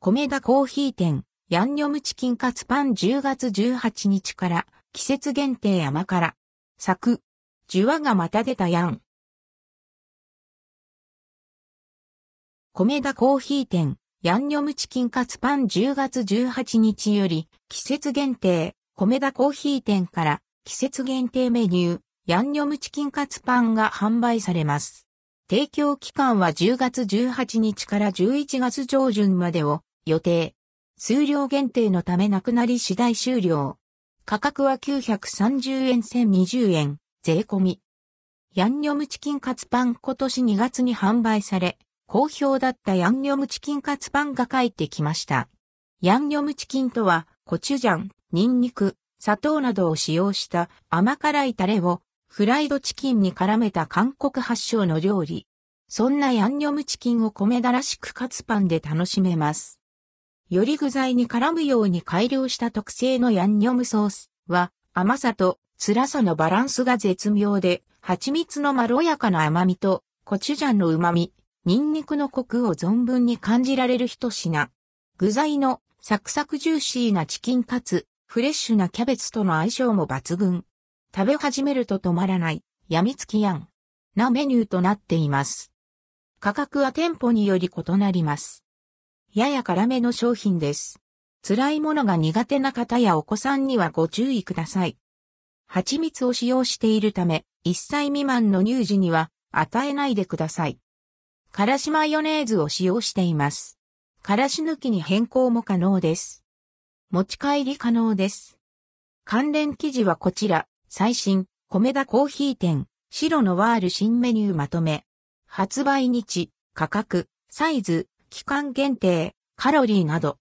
米田コーヒー店、ヤンニョムチキンカツパン10月18日から、季節限定甘辛。作、ジュワがまた出たやん。米田コーヒー店、ヤンニョムチキンカツパン10月18日より、季節限定、米田コーヒー店から、季節限定メニュー、ヤンニョムチキンカツパンが販売されます。提供期間は10月18日から11月上旬までを予定。数量限定のためなくなり次第終了。価格は930円1020円、税込み。ヤンニョムチキンカツパン今年2月に販売され、好評だったヤンニョムチキンカツパンが帰ってきました。ヤンニョムチキンとは、コチュジャン、ニンニク、砂糖などを使用した甘辛いタレをフライドチキンに絡めた韓国発祥の料理。そんなヤンニョムチキンを米だらしくカツパンで楽しめます。より具材に絡むように改良した特製のヤンニョムソースは甘さと辛さのバランスが絶妙で、蜂蜜のまろやかな甘みとコチュジャンの旨味、ニンニクのコクを存分に感じられる一品。具材のサクサクジューシーなチキンカツ、フレッシュなキャベツとの相性も抜群。食べ始めると止まらない、やみつきやん。なメニューとなっています。価格は店舗により異なります。やや辛めの商品です。辛いものが苦手な方やお子さんにはご注意ください。蜂蜜を使用しているため、1歳未満の乳児には与えないでください。からしマヨネーズを使用しています。からし抜きに変更も可能です。持ち帰り可能です。関連記事はこちら、最新、米田コーヒー店、白のワール新メニューまとめ。発売日、価格、サイズ、期間限定、カロリーなど。